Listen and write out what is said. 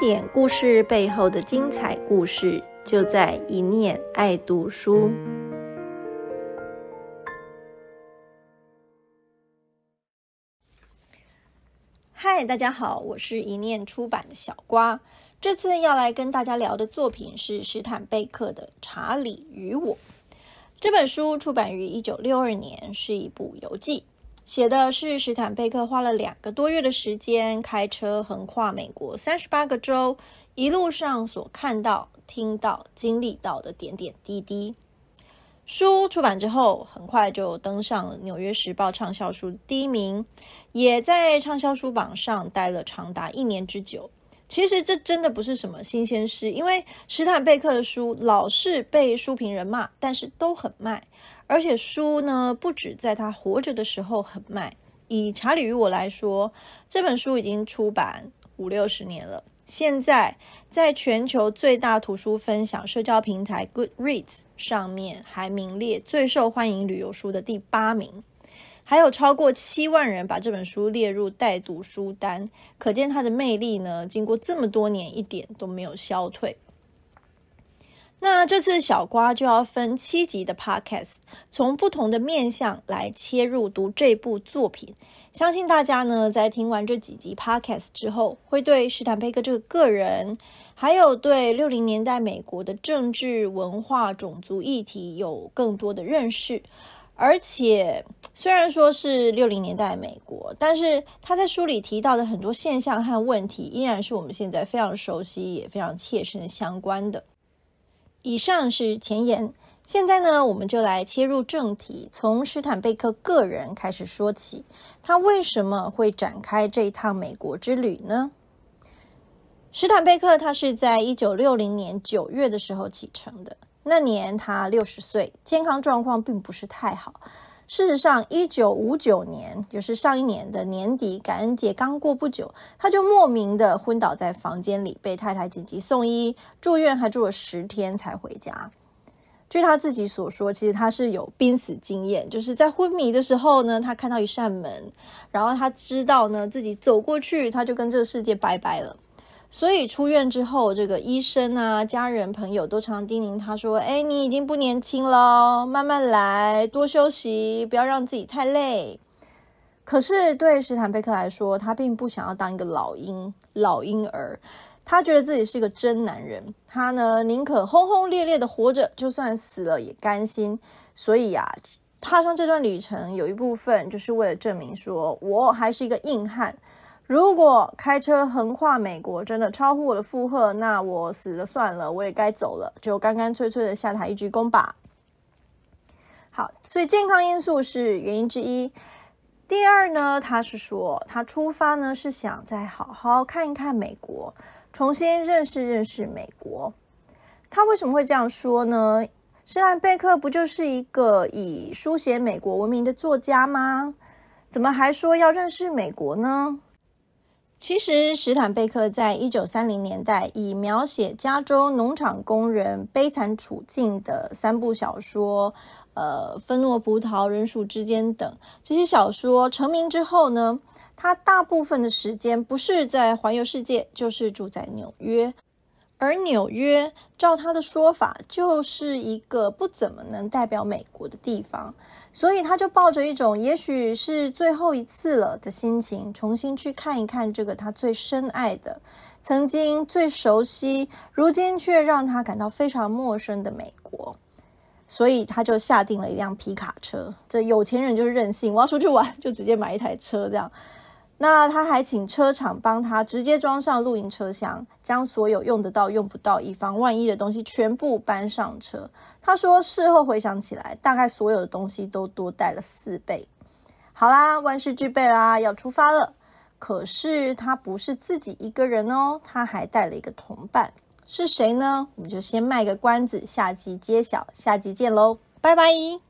点故事背后的精彩故事，就在一念爱读书。嗨，大家好，我是一念出版的小瓜。这次要来跟大家聊的作品是史坦贝克的《查理与我》。这本书出版于一九六二年，是一部游记。写的是史坦贝克花了两个多月的时间，开车横跨美国三十八个州，一路上所看到、听到、经历到的点点滴滴。书出版之后，很快就登上了《纽约时报》畅销书第一名，也在畅销书榜上待了长达一年之久。其实这真的不是什么新鲜事，因为史坦贝克的书老是被书评人骂，但是都很卖。而且书呢，不止在他活着的时候很卖。以查理与我来说，这本书已经出版五六十年了，现在在全球最大图书分享社交平台 Goodreads 上面还名列最受欢迎旅游书的第八名，还有超过七万人把这本书列入待读书单，可见它的魅力呢，经过这么多年一点都没有消退。那这次小瓜就要分七集的 podcast，从不同的面向来切入读这部作品。相信大家呢，在听完这几集 podcast 之后，会对史坦贝克这个个人，还有对六零年代美国的政治、文化、种族议题有更多的认识。而且，虽然说是六零年代美国，但是他在书里提到的很多现象和问题，依然是我们现在非常熟悉，也非常切身相关的。以上是前言，现在呢，我们就来切入正题，从史坦贝克个人开始说起。他为什么会展开这一趟美国之旅呢？史坦贝克他是在一九六零年九月的时候启程的，那年他六十岁，健康状况并不是太好。事实上，一九五九年，就是上一年的年底，感恩节刚过不久，他就莫名的昏倒在房间里，被太太紧急送医，住院还住了十天才回家。据他自己所说，其实他是有濒死经验，就是在昏迷的时候呢，他看到一扇门，然后他知道呢自己走过去，他就跟这个世界拜拜了。所以出院之后，这个医生啊、家人、朋友都常常叮咛他说：“哎，你已经不年轻了，慢慢来，多休息，不要让自己太累。”可是对史坦贝克来说，他并不想要当一个老婴、老婴儿，他觉得自己是一个真男人。他呢，宁可轰轰烈烈的活着，就算死了也甘心。所以呀，踏上这段旅程，有一部分就是为了证明说，我还是一个硬汉。如果开车横跨美国真的超乎我的负荷，那我死了算了，我也该走了，就干干脆脆的下台一鞠躬吧。好，所以健康因素是原因之一。第二呢，他是说他出发呢是想再好好看一看美国，重新认识认识美国。他为什么会这样说呢？施兰贝克不就是一个以书写美国闻名的作家吗？怎么还说要认识美国呢？其实，史坦贝克在一九三零年代以描写加州农场工人悲惨处境的三部小说，呃，《芬诺葡萄》《人鼠之间》等这些小说成名之后呢，他大部分的时间不是在环游世界，就是住在纽约。而纽约，照他的说法，就是一个不怎么能代表美国的地方，所以他就抱着一种也许是最后一次了的心情，重新去看一看这个他最深爱的、曾经最熟悉，如今却让他感到非常陌生的美国。所以他就下定了一辆皮卡车。这有钱人就是任性，我要出去玩就直接买一台车这样。那他还请车厂帮他直接装上露营车厢，将所有用得到、用不到、以防万一的东西全部搬上车。他说，事后回想起来，大概所有的东西都多带了四倍。好啦，万事俱备啦，要出发了。可是他不是自己一个人哦，他还带了一个同伴，是谁呢？我们就先卖个关子，下集揭晓。下集见喽，拜拜。